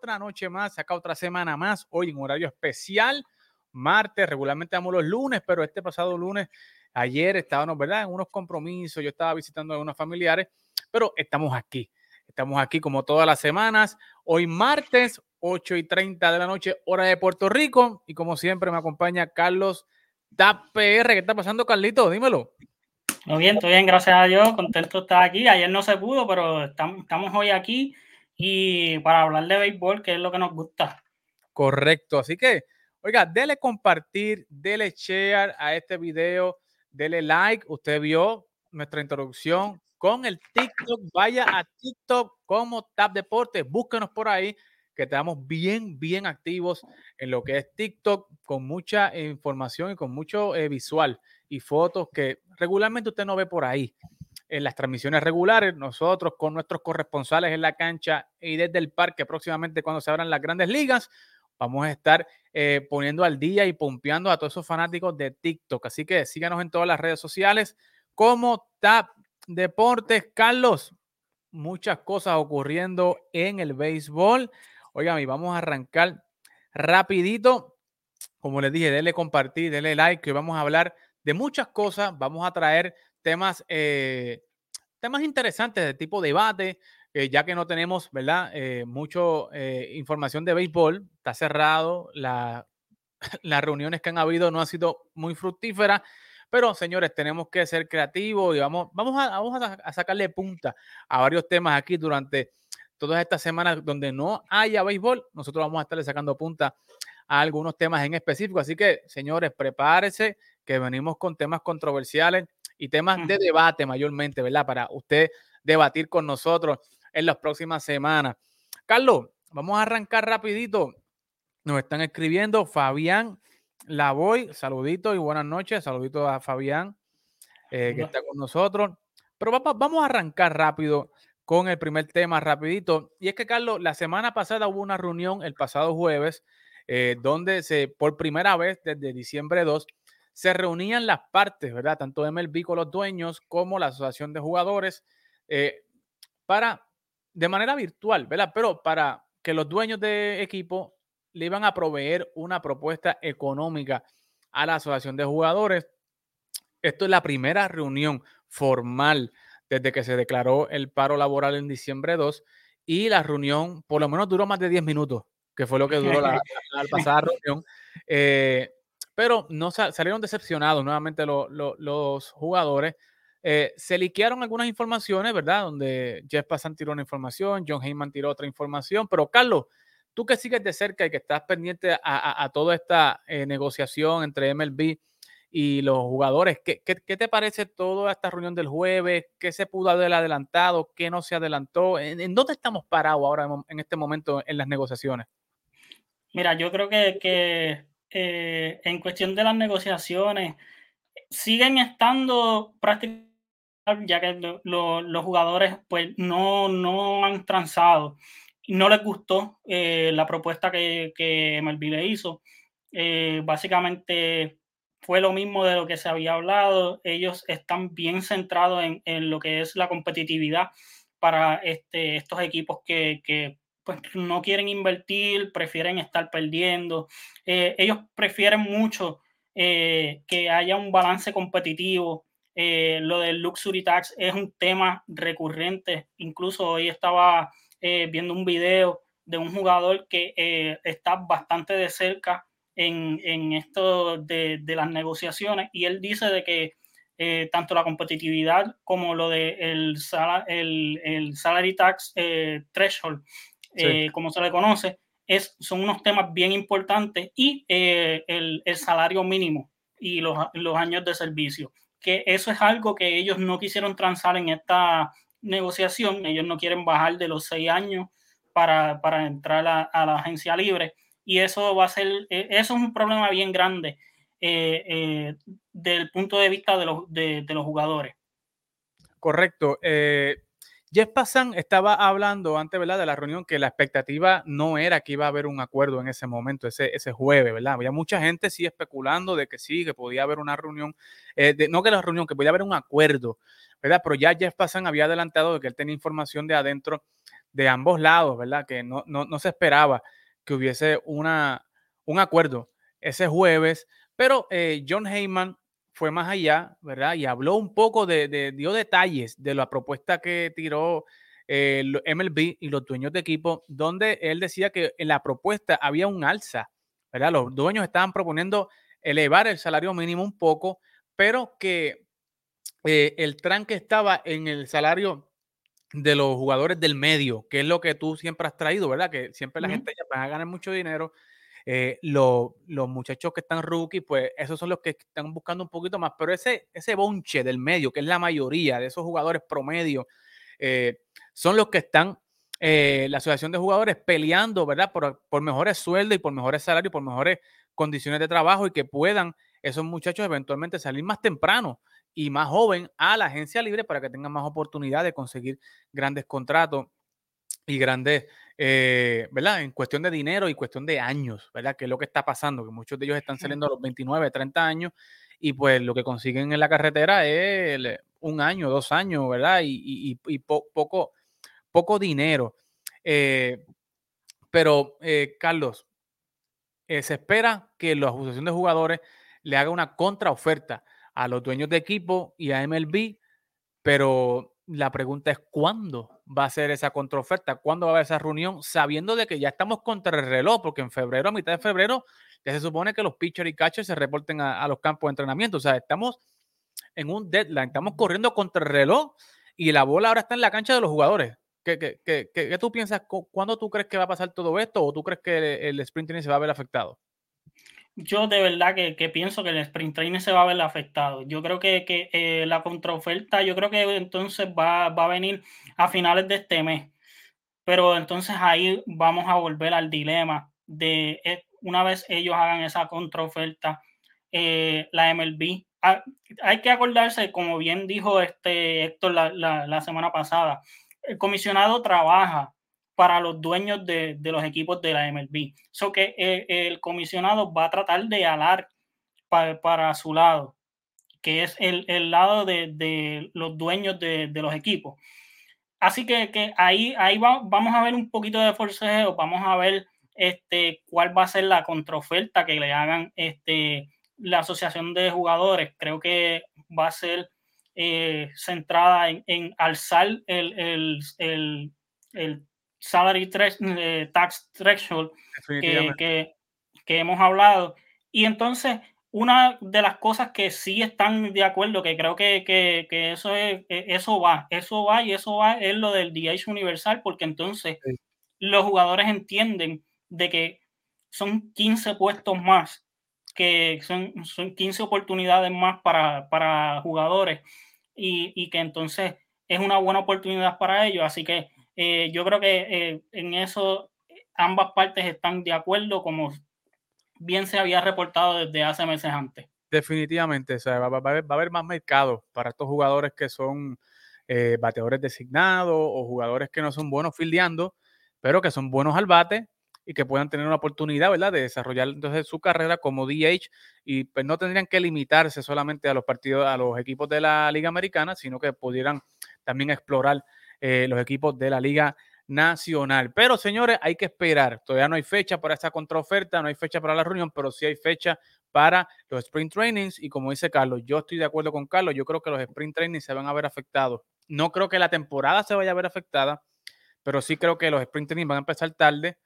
otra noche más, acá otra semana más, hoy en horario especial, martes, regularmente damos los lunes, pero este pasado lunes, ayer estábamos, ¿verdad? En unos compromisos, yo estaba visitando a unos familiares, pero estamos aquí. Estamos aquí como todas las semanas. Hoy martes, 8 y 30 de la noche, hora de Puerto Rico. Y como siempre me acompaña Carlos TAPR. ¿Qué está pasando, Carlito? Dímelo. Muy bien, estoy bien, gracias a Dios. Contento de estar aquí. Ayer no se pudo, pero estamos, estamos hoy aquí y para hablar de béisbol, que es lo que nos gusta. Correcto. Así que, oiga, dele compartir, dele share a este video, dele like. Usted vio nuestra introducción con el TikTok. Vaya a TikTok como Tap Deporte. Búsquenos por ahí, que estamos bien, bien activos en lo que es TikTok, con mucha información y con mucho eh, visual y fotos que regularmente usted no ve por ahí. En las transmisiones regulares, nosotros con nuestros corresponsales en la cancha y desde el parque, próximamente cuando se abran las grandes ligas, vamos a estar eh, poniendo al día y pompeando a todos esos fanáticos de TikTok. Así que síganos en todas las redes sociales como Tap Deportes. Carlos, muchas cosas ocurriendo en el béisbol. Oigan, y vamos a arrancar rapidito. Como les dije, denle compartir, denle like, que vamos a hablar de muchas cosas. Vamos a traer temas, eh, temas interesantes de tipo debate, eh, ya que no tenemos, ¿verdad? Eh, mucho información de béisbol. Está cerrado. La, las reuniones que han habido no han sido muy fructíferas. Pero, señores, tenemos que ser creativos y vamos, vamos, a, vamos a, sacarle punta a varios temas aquí durante todas estas semanas donde no haya béisbol. Nosotros vamos a estarle sacando punta a algunos temas en específico. Así que, señores, prepárese que venimos con temas controversiales y temas de debate mayormente, ¿verdad? Para usted debatir con nosotros en las próximas semanas. Carlos, vamos a arrancar rapidito. Nos están escribiendo Fabián la voy. Saludito y buenas noches. Saludito a Fabián, eh, que está con nosotros. Pero vamos a arrancar rápido con el primer tema, rapidito. Y es que, Carlos, la semana pasada hubo una reunión el pasado jueves, eh, donde se, por primera vez desde diciembre 2, se reunían las partes, ¿verdad? Tanto MLB con los dueños como la asociación de jugadores, eh, para, de manera virtual, ¿verdad? Pero para que los dueños de equipo le iban a proveer una propuesta económica a la Asociación de Jugadores. Esto es la primera reunión formal desde que se declaró el paro laboral en diciembre 2 y la reunión por lo menos duró más de 10 minutos, que fue lo que duró la, pasada reunión. Eh, pero no salieron decepcionados nuevamente los jugadores. Eh, se liquearon algunas informaciones, ¿verdad? Donde Jeff Passan tiró una información, John Heyman tiró otra información, pero Carlos, Tú que sigues de cerca y que estás pendiente a, toda esta eh, negociación entre MLB y los jugadores, ¿qué, te parece toda esta reunión del jueves? ¿Qué se pudo haber adelantado? ¿Qué no se adelantó? ¿En, dónde estamos parados ahora en, este momento en las negociaciones? Mira, yo creo que, eh, en cuestión de las negociaciones siguen estando prácticamente ya que los jugadores pues no, no han transado no les gustó eh, la propuesta que, que MLB le hizo. Eh, básicamente fue lo mismo de lo que se había hablado. Ellos están bien centrados en, en lo que es la competitividad para este, estos equipos que, que pues, no quieren invertir, prefieren estar perdiendo. Eh, ellos prefieren mucho que haya un balance competitivo. lo del Luxury Tax es un tema recurrente. Incluso hoy estaba eh, viendo un video de un jugador que eh, está bastante de cerca en, en esto de, de, las negociaciones y él dice de que eh, tanto la competitividad como lo de el, el, el salary tax threshold, como se le conoce, es, son unos temas bien importantes y el, el, salario mínimo y los, los años de servicio que eso es algo que ellos no quisieron transar en esta negociación, ellos no quieren bajar de los seis años para, para entrar a, la agencia libre y eso va a ser, eh, eso es un problema bien grande eh, eh, del punto de vista de los, de, los jugadores. Correcto. Jeff Passan estaba hablando antes, ¿verdad? De la reunión que la expectativa no era que iba a haber un acuerdo en ese momento, ese, ese jueves, ¿verdad? Había mucha gente sí especulando de que sí, que podía haber una reunión, eh, no que la reunión, que podía haber un acuerdo, ¿verdad? Pero ya Jeff Passan había adelantado de que él tenía información de adentro de ambos lados, ¿verdad? Que no, no, no se esperaba que hubiese una, un acuerdo ese jueves, pero eh, John Heyman fue más allá, ¿verdad? Y habló un poco de, dio detalles de la propuesta que tiró el eh, MLB y los dueños de equipo, donde él decía que en la propuesta había un alza, ¿verdad? Los dueños estaban proponiendo elevar el salario mínimo un poco, pero que eh, el tranque estaba en el salario de los jugadores del medio, que es lo que tú siempre has traído, ¿verdad? Que siempre la gente ya va a ganar mucho dinero. Eh, los muchachos que están rookie, pues esos son los que están buscando un poquito más, pero ese, ese bonche del medio, que es la mayoría de esos jugadores promedio, eh, son los que están, eh, la asociación de jugadores peleando, ¿verdad? Por, por mejores sueldos y por mejores salarios, por mejores condiciones de trabajo y que puedan esos muchachos eventualmente salir más temprano y más joven a la agencia libre para que tengan más oportunidad de conseguir grandes contratos y grandes, eh, ¿verdad? En cuestión de dinero y cuestión de años, ¿verdad? Que es lo que está pasando, que muchos de ellos están saliendo a los 29, 30 años y pues lo que consiguen en la carretera es un año, dos años, ¿verdad? Y, poco, poco dinero. Eh, pero, eh, Carlos, se espera que la Asociación de Jugadores le haga una contraoferta a los dueños de equipo y a MLB, pero la pregunta es cuándo va a ser esa contraoferta, cuándo va a haber esa reunión, sabiendo de que ya estamos contra el reloj, porque en febrero, a mitad de febrero, ya se supone que los pitchers y catchers se reporten a, los campos de entrenamiento. O sea, estamos en un deadline, estamos corriendo contra el reloj y la bola ahora está en la cancha de los jugadores. ¿Qué, qué, qué, qué tú piensas? ¿Cuándo tú crees que va a pasar todo esto o tú crees que el, el se va a ver afectado? Yo de verdad que, pienso que el sprint training se va a ver afectado. Yo creo que, eh, la contraoferta, yo creo que entonces va, a venir a finales de este mes. Pero entonces ahí vamos a volver al dilema de eh, una vez ellos hagan esa contraoferta, eh, la MLB. Ah, hay que acordarse, como bien dijo este Héctor la, la semana pasada, el comisionado trabaja para los dueños de, los equipos de la MLB. Eso que eh, el, comisionado va a tratar de alar para su lado, que es el, lado de, los dueños de, los equipos. Así que, ahí, ahí vamos a ver un poquito de forcejeo, vamos a ver este, cuál va a ser la contraoferta que le hagan este, la asociación de jugadores. Creo que va a ser eh, centrada en, alzar el, el salary eh, tax threshold que, hemos hablado. Y entonces, una de las cosas que sí están de acuerdo, que creo que, eso, es, e, eso va, eso va y eso va, es lo del DH universal, porque entonces los jugadores entienden de que son 15 puestos más, que son, son 15 oportunidades más para, jugadores y, y que entonces es una buena oportunidad para ellos. Así que eh, yo creo que eh, en eso ambas partes están de acuerdo, como bien se había reportado desde hace meses antes. Definitivamente, va, a haber, más mercado para estos jugadores que son eh, bateadores designados o jugadores que no son buenos fildeando, pero que son buenos al bate y que puedan tener una oportunidad, ¿verdad?, de desarrollar entonces su carrera como DH y pues no tendrían que limitarse solamente a los partidos, a los equipos de la Liga Americana, sino que pudieran también explorar eh, los equipos de la Liga Nacional. Pero señores, hay que esperar. Todavía no hay fecha para esta contraoferta, no hay fecha para la reunión, pero sí hay fecha para los sprint trainings. Y como dice Carlos, yo estoy de acuerdo con Carlos. Yo creo que los sprint trainings se van a ver afectados. No creo que la temporada se vaya a ver afectada, pero sí creo que los sprint trainings van a empezar tarde.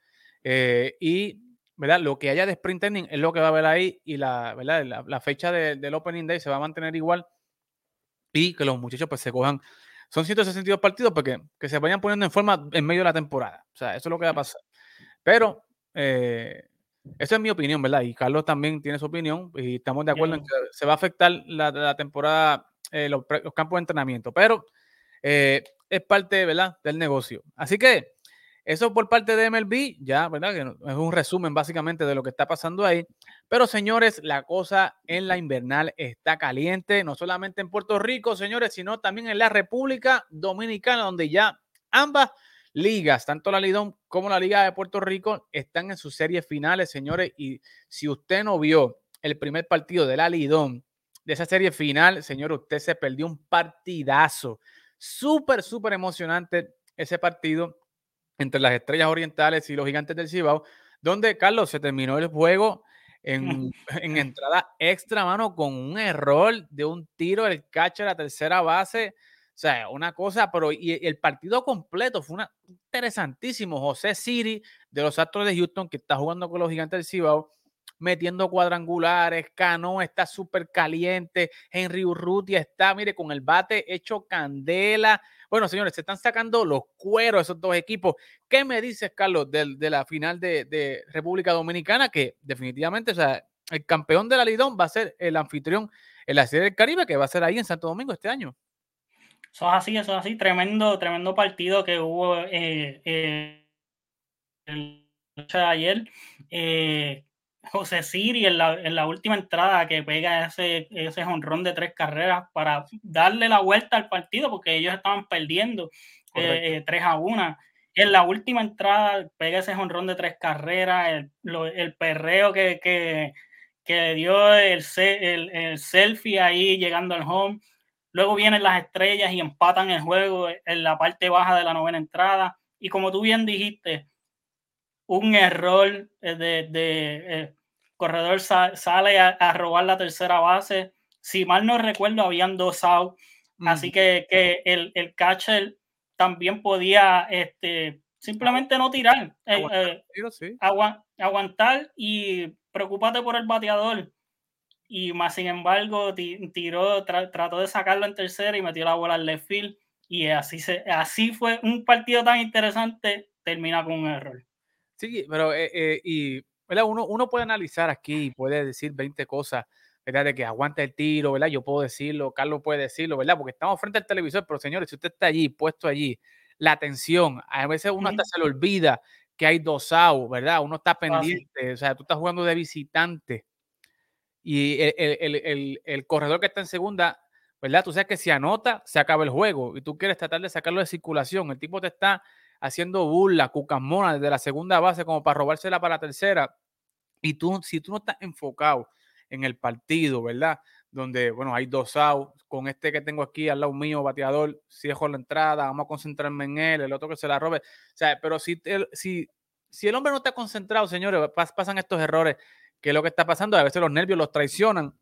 Eh, y ¿verdad? Lo que haya de sprint training es lo que va a haber ahí y la, ¿verdad? la, fecha del opening day se va a mantener igual y que los muchachos pues se cojan son 162 partidos porque que se vayan poniendo en forma en medio de la temporada. O sea, eso es lo que va a pasar. Pero eh, esa es mi opinión, ¿verdad? Y Carlos también tiene su opinión y estamos de acuerdo en que se va a afectar la, temporada, eh, los, campos de entrenamiento. Pero eh, es parte, ¿verdad? Del negocio. Así que eso por parte de MLB, ya, ¿verdad? Que es un resumen básicamente de lo que está pasando ahí. Pero señores, la cosa en la invernal está caliente, no solamente en Puerto Rico, señores, sino también en la República Dominicana, donde ya ambas ligas, tanto la Lidón como la Liga de Puerto Rico, están en sus series finales, señores. Y si usted no vio el primer partido de la Lidón, de esa serie final, señor, usted se perdió un partidazo. Súper, súper emocionante ese partido entre las Estrellas Orientales y los Gigantes del Cibao, donde, Carlos, se terminó el juego en, en, entrada extra, mano, con un error de un tiro del catcher a la tercera base. O sea, una cosa, pero y el partido completo fue una, interesantísimo. José Siri de los Astros de Houston, que está jugando con los Gigantes del Cibao, metiendo cuadrangulares, Cano está súper caliente, Henry Urrutia está, mire, con el bate hecho candela. Bueno, señores, se están sacando los cueros esos dos equipos. ¿Qué me dices, Carlos, de, de la final de, de, República Dominicana? Que definitivamente, o sea, el campeón de la Lidón va a ser el anfitrión en la Serie del Caribe, que va a ser ahí en Santo Domingo este año. Eso es así, eso es así. Tremendo, tremendo partido que hubo eh, eh, el de ayer. Eh, José Siri en la, en la, última entrada que pega ese, ese jonrón de tres carreras para darle la vuelta al partido porque ellos estaban perdiendo eh, 3 a 1. En la última entrada pega ese jonrón de tres carreras, el, lo, el perreo que, que, que, dio el, el, el, selfie ahí llegando al home. Luego vienen las estrellas y empatan el juego en la parte baja de la novena entrada. Y como tú bien dijiste, un error eh, de, de eh, corredor sa sale a, a, robar la tercera base. Si mal no recuerdo, habían dos outs. Mm. Así que, que el, el, catcher también podía este, simplemente no tirar. Eh, aguantar, eh, sí. agu aguantar y preocúpate por el bateador. Y más sin embargo, tiró, tra trató de sacarlo en tercera y metió la bola al left field. Y así, se, así fue un partido tan interesante, termina con un error. Sí, pero eh, eh, y, Uno, uno puede analizar aquí, puede decir 20 cosas, ¿verdad? De que aguanta el tiro, ¿verdad? Yo puedo decirlo, Carlos puede decirlo, ¿verdad? Porque estamos frente al televisor, pero señores, si usted está allí, puesto allí, la atención, a veces uno hasta se le olvida que hay dos outs, ¿verdad? Uno está pendiente, o sea, tú estás jugando de visitante y el, el, el, el, corredor que está en segunda, ¿verdad? Tú sabes que si anota, se acaba el juego y tú quieres tratar de sacarlo de circulación. El tipo te está haciendo burla, cucamona desde la segunda base como para robársela para la tercera. Y tú, si tú no estás enfocado en el partido, ¿verdad? Donde, bueno, hay dos outs, con este que tengo aquí al lado mío, bateador, cierro la entrada, vamos a concentrarme en él, el otro que se la robe. O sea, pero si, si, si el hombre no está concentrado, señores, pasan estos errores, que es lo que está pasando, a veces los nervios los traicionan,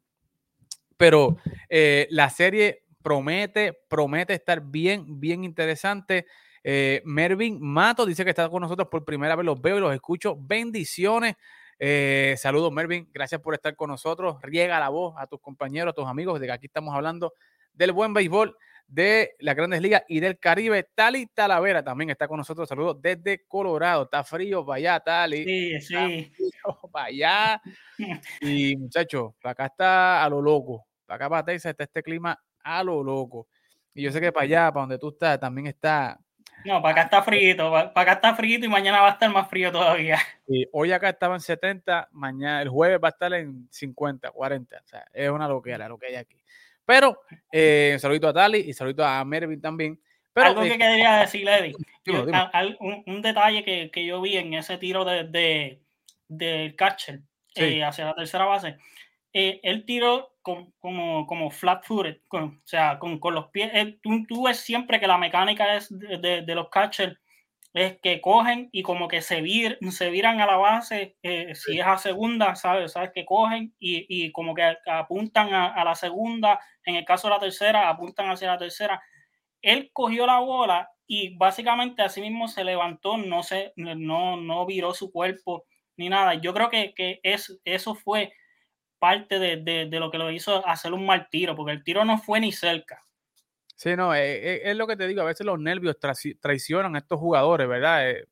pero eh, la serie promete, promete estar bien, bien interesante. Eh, Mervin Mato dice que está con nosotros por primera vez, los veo y los escucho. Bendiciones. Eh, saludos, Mervin. Gracias por estar con nosotros. Riega la voz a tus compañeros, a tus amigos, de que aquí estamos hablando del buen béisbol de las grandes ligas y del Caribe. Tali Talavera también está con nosotros. Saludos desde Colorado. Está frío para allá, Tali. Sí, sí. allá. Y muchachos, para acá está a lo loco. Para acá, para Texas, está este clima a lo loco. Y yo sé que para allá, para donde tú estás, también está no, para acá está frío, para acá está frío y mañana va a estar más frío todavía. Y hoy acá estaba en 70, mañana, el jueves va a estar en 50, 40. O sea, es una loquera lo que hay aquí. Pero, eh, saludito a Tali y saludito a Mervin también. Pero, Algo que eh, quería decirle, Eddie. Dime, dime. Un, un, detalle que, que, yo vi en ese tiro de, de, de catcher sí. eh, hacia la tercera base. Eh, él tiró con, como, como flat footed, con, o sea, con, con los pies. Él, tú, tú, ves siempre que la mecánica es de, de, de, los catchers es que cogen y como que se, vir, se viran a la base, eh, si es a segunda, ¿sabes? ¿sabes? Que cogen y, y como que apuntan a, a, la segunda, en el caso de la tercera, apuntan hacia la tercera. Él cogió la bola y básicamente así mismo se levantó, no, se, no, no viró su cuerpo ni nada. Yo creo que, que es, eso fue parte de, de, de, lo que lo hizo hacer un mal tiro, porque el tiro no fue ni cerca. Sí, no, es, eh, eh, es lo que te digo, a veces los nervios tra traicionan a estos jugadores, ¿verdad? Eh,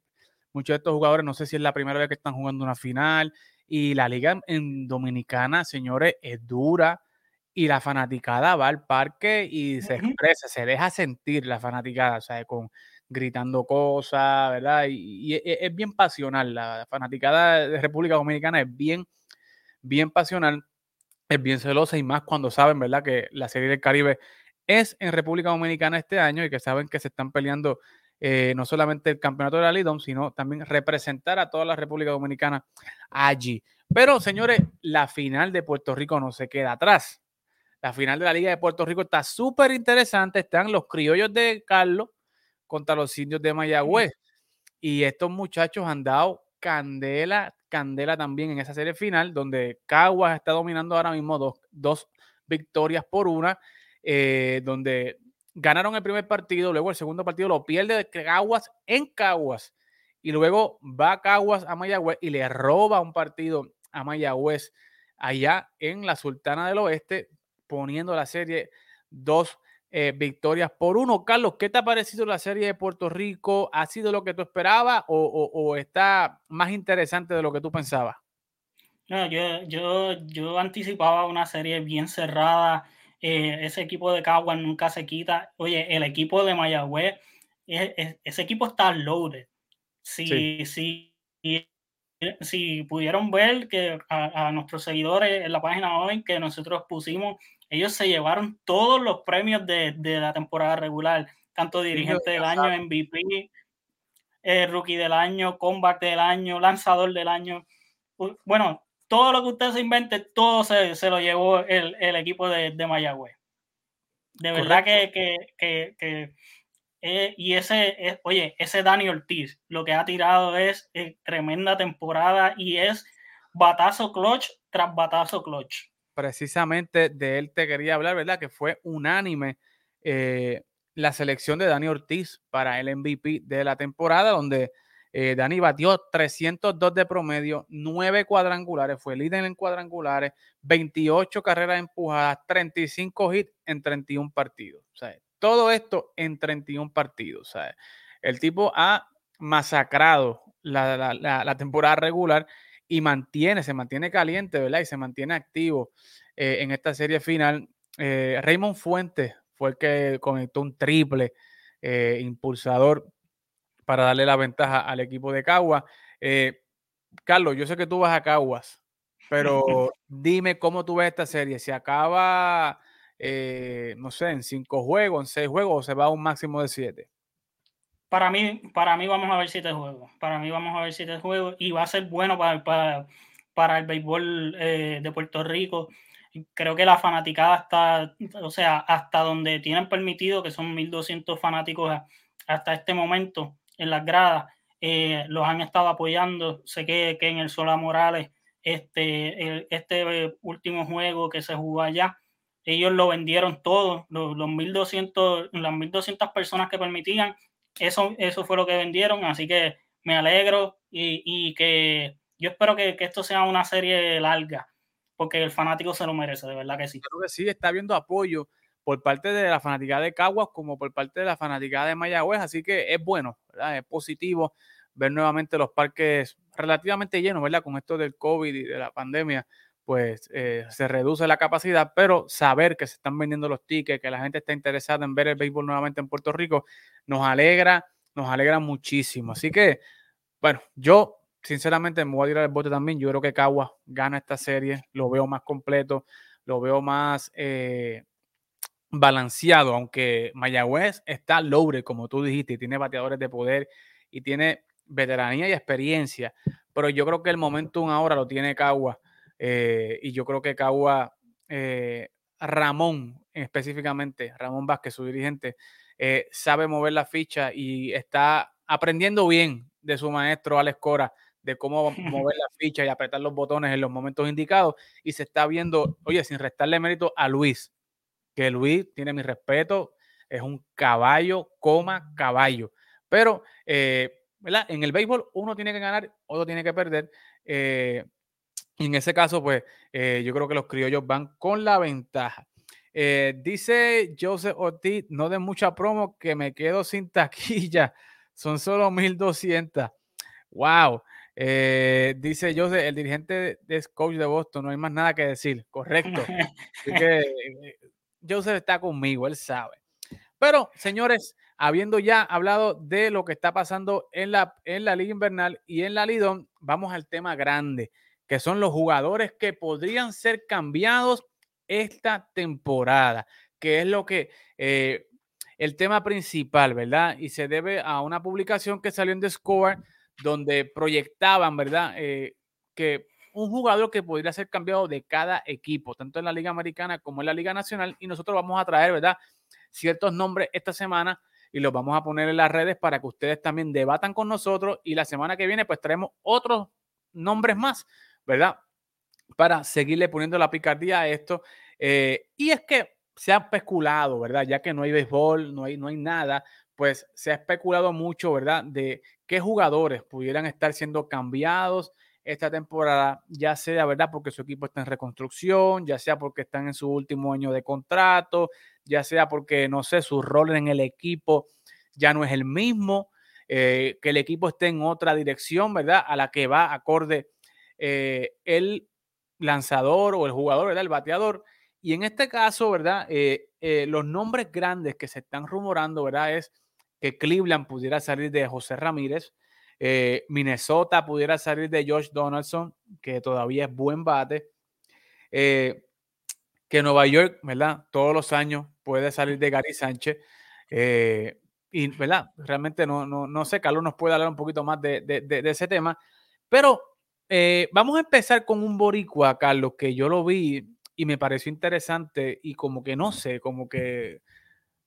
muchos de estos jugadores, no sé si es la primera vez que están jugando una final, y la liga en Dominicana, señores, es dura, y la fanaticada va al parque y se expresa, se deja sentir la fanaticada, o sea, con gritando cosas, ¿verdad? Y, es, bien pasional. La fanaticada de República Dominicana es bien, bien pasional, es bien celosa y más cuando saben, ¿verdad? Que la Serie del Caribe es en República Dominicana este año y que saben que se están peleando eh, no solamente el campeonato de la Lidom, sino también representar a toda la República Dominicana allí. Pero, señores, la final de Puerto Rico no se queda atrás. La final de la Liga de Puerto Rico está súper interesante. Están los criollos de Carlos contra los indios de Mayagüez. Y estos muchachos han dado candela, candela también en esa serie final, donde Caguas está dominando ahora mismo dos, dos victorias por una, eh, donde ganaron el primer partido, luego el segundo partido lo pierde de Caguas en Caguas. Y luego va Caguas a Mayagüez y le roba un partido a Mayagüez allá en la Sultana del Oeste, poniendo la serie dos eh, victorias por uno. Carlos, ¿qué te ha parecido la serie de Puerto Rico? ¿Ha sido lo que tú esperabas o, está más interesante de lo que tú pensabas? No, yo, yo, yo anticipaba una serie bien cerrada. Eh, ese equipo de Caguas nunca se quita. Oye, el equipo de Mayagüez, ese equipo está loaded. Si, sí. si, si pudieron ver que a, nuestros seguidores en la página hoy que nosotros pusimos, ellos se llevaron todos los premios de, la temporada regular, tanto dirigente del año, MVP, eh, rookie del año, comeback del año, lanzador del año. Bueno, todo lo que usted se invente, todo se, lo llevó el, equipo de, de, Mayagüez. De verdad que, que eh, y ese, es, oye, ese Dani Ortiz, lo que ha tirado es eh, tremenda temporada y es batazo clutch tras batazo clutch. Precisamente de él te quería hablar, ¿verdad? Que fue unánime eh, la selección de Dani Ortiz para el MVP de la temporada, donde Dani batió 302 de promedio, 9 cuadrangulares, fue líder en cuadrangulares, 28 carreras empujadas, 35 hits en 31 partidos. Todo esto en 31 partidos. El tipo ha masacrado la, temporada regular y mantiene, se mantiene caliente, ¿verdad? Y se mantiene activo eh, en esta serie final. Eh, Raymond Fuentes fue el que conectó un triple eh, impulsador para darle la ventaja al equipo de Caguas. Carlos, yo sé que tú vas a Caguas, pero dime cómo tú ves esta serie. ¿Se acaba eh, no sé, en cinco juegos, en seis juegos, o se va a un máximo de siete? Para mí, para mí vamos a ver siete juegos. Para mí vamos a ver siete juegos y va a ser bueno para, para, para el béisbol eh, de Puerto Rico. Creo que la fanaticada está, o sea, hasta donde tienen permitido, que son 1.200 fanáticos hasta este momento en las gradas, eh, los han estado apoyando. Sé que, que en el Sola Morales, este, este último juego que se jugó allá, ellos lo vendieron todo, los, los 1200, las 1200 personas que permitían, eso, eso fue lo que vendieron, así que me alegro y, que yo espero que, esto sea una serie larga, porque el fanático se lo merece, de verdad que sí. Creo que sí, está habiendo apoyo por parte de la fanática de Caguas como por parte de la fanática de Mayagüez, así que es bueno, es positivo ver nuevamente los parques relativamente llenos, ¿verdad? Con esto del COVID y de la pandemia, pues eh, se reduce la capacidad, pero saber que se están vendiendo los tickets, que la gente está interesada en ver el béisbol nuevamente en Puerto Rico, nos alegra, nos alegra muchísimo. Así que, bueno, yo sinceramente me voy a tirar el bote también. Yo creo que Cagua gana esta serie, lo veo más completo, lo veo más eh, balanceado, aunque Mayagüez está loaded, como tú dijiste, y tiene bateadores de poder y tiene veteranía y experiencia, pero yo creo que el momentum ahora lo tiene Cagua eh, y yo creo que Cagua, eh, Ramón específicamente, Ramón Vázquez, su dirigente, eh, sabe mover la ficha y está aprendiendo bien de su maestro Alex Cora, de cómo mover la ficha y apretar los botones en los momentos indicados. Y se está viendo, oye, sin restarle mérito a Luis, que Luis tiene mi respeto, es un caballo, coma caballo. Pero, ¿verdad? En el béisbol uno tiene que ganar, otro tiene que perder. Y en ese caso, pues eh, yo creo que los criollos van con la ventaja. Eh, dice Joseph Ortiz, no de mucha promo, que me quedo sin taquilla. Son solo 1200. Wow. Eh, dice Joseph, el dirigente de coach de Boston, no hay más nada que decir. Correcto. Así que Joseph está conmigo, él sabe. Pero, señores, habiendo ya hablado de lo que está pasando en la, en la Liga Invernal y en la Lidón, vamos al tema grande, que son los jugadores que podrían ser cambiados esta temporada, que es lo que eh, el tema principal, ¿verdad? Y se debe a una publicación que salió en The Score donde proyectaban, ¿verdad? Eh, que un jugador que podría ser cambiado de cada equipo, tanto en la Liga Americana como en la Liga Nacional, y nosotros vamos a traer, ¿verdad? Ciertos nombres esta semana y los vamos a poner en las redes para que ustedes también debatan con nosotros y la semana que viene pues traemos otros nombres más, ¿verdad? Para seguirle poniendo la picardía a esto. Eh, y es que se ha especulado, ¿verdad? Ya que no hay béisbol, no hay, no hay nada, pues se ha especulado mucho, ¿verdad? De qué jugadores pudieran estar siendo cambiados esta temporada, ya sea, ¿verdad? Porque su equipo está en reconstrucción, ya sea porque están en su último año de contrato, ya sea porque, no sé, su rol en el equipo ya no es el mismo, eh, que el equipo esté en otra dirección, ¿verdad? A la que va acorde eh, el lanzador o el jugador, ¿verdad? El bateador. Y en este caso, ¿verdad? Eh, los nombres grandes que se están rumorando, ¿verdad? Es que Cleveland pudiera salir de José Ramírez, Minnesota pudiera salir de Josh Donaldson, que todavía es buen bate. que Nueva York, ¿verdad? Todos los años puede salir de Gary Sánchez. Eh, y, ¿verdad? Realmente no, no, no, sé, Carlos nos puede hablar un poquito más de, de, ese tema. Pero eh, vamos a empezar con un boricua, Carlos, que yo lo vi y me pareció interesante y como que no sé, como que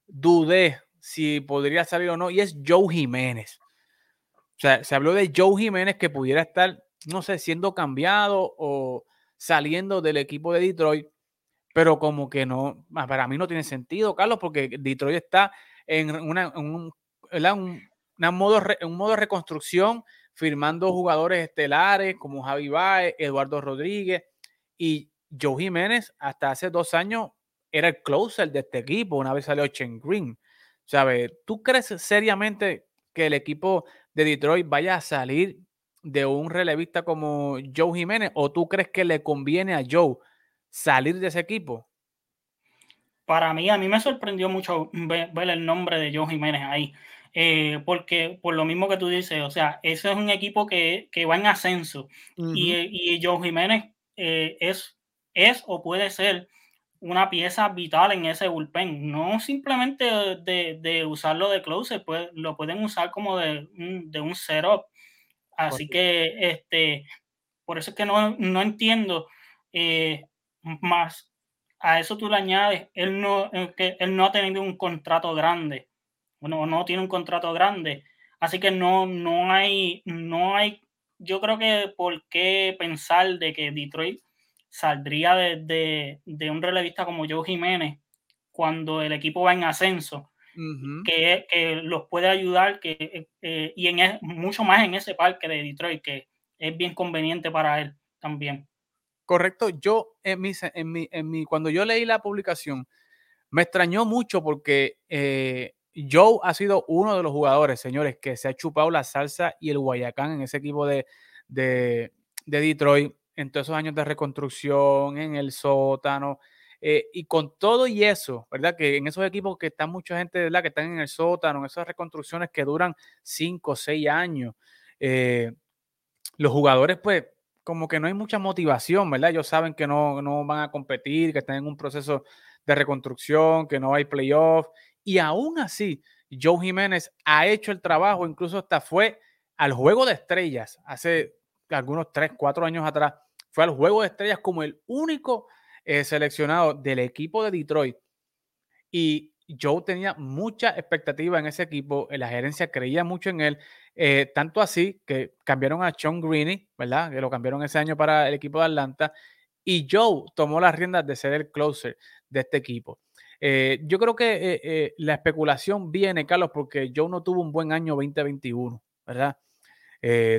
dudé si podría salir o no, y es Joe Jiménez. O sea, se habló de Joe Jiménez que pudiera estar, no sé, siendo cambiado o saliendo del equipo de Detroit pero como que no, ah, para mí no tiene sentido, Carlos, porque Detroit está en, una, un, modo, un modo de reconstrucción, firmando jugadores estelares como Javi Baez, Eduardo Rodríguez y Joe Jiménez, hasta hace dos años era el closer de este equipo, una vez salió Chen Green. ¿Sabes? ¿Tú crees seriamente que el equipo de Detroit vaya a salir de un relevista como Joe Jiménez o tú crees que le conviene a Joe salir de ese equipo? Para mí, a mí me sorprendió mucho ver, el nombre de Joe Jiménez ahí, eh, porque por lo mismo que tú dices, o sea, ese es un equipo que, va en ascenso. Y, y, Joe Jiménez eh, es, es o puede ser una pieza vital en ese bullpen, no simplemente de, usarlo de closer, pues, lo pueden usar como de, de un setup. Así que, este, por eso es que no, no entiendo eh, más. A eso tú le añades, él no, que él no ha tenido un contrato grande, bueno, no tiene un contrato grande, así que no, no hay, no hay, yo creo que por qué pensar de que Detroit saldría de, un relevista como Joe Jiménez cuando el equipo va en ascenso, que, que, los puede ayudar que, eh, y en mucho más en ese parque de Detroit, que es bien conveniente para él también. Correcto, yo en mi, en mi, en mi, cuando yo leí la publicación, me extrañó mucho porque eh, Joe ha sido uno de los jugadores, señores, que se ha chupado la salsa y el Guayacán en ese equipo de, de, Detroit, en todos esos años de reconstrucción, en el sótano, eh, y con todo y eso, ¿verdad? Que en esos equipos que están mucha gente, ¿verdad? Que están en el sótano, en esas reconstrucciones que duran cinco o seis años, eh, los jugadores, pues, como que no hay mucha motivación, ¿verdad? Ellos saben que no, no van a competir, que están en un proceso de reconstrucción, que no hay playoff. Y aún así, Joe Jiménez ha hecho el trabajo, incluso hasta fue al Juego de Estrellas hace algunos 3, 4 años atrás. Fue al Juego de Estrellas como el único eh, seleccionado del equipo de Detroit. Y Joe tenía mucha expectativa en ese equipo, la gerencia creía mucho en él. Eh, tanto así que cambiaron a Sean Greeny, ¿verdad? Que lo cambiaron ese año para el equipo de Atlanta. Y Joe tomó las riendas de ser el closer de este equipo. Eh, yo creo que eh, la especulación viene, Carlos, porque Joe no tuvo un buen año 2021, ¿verdad?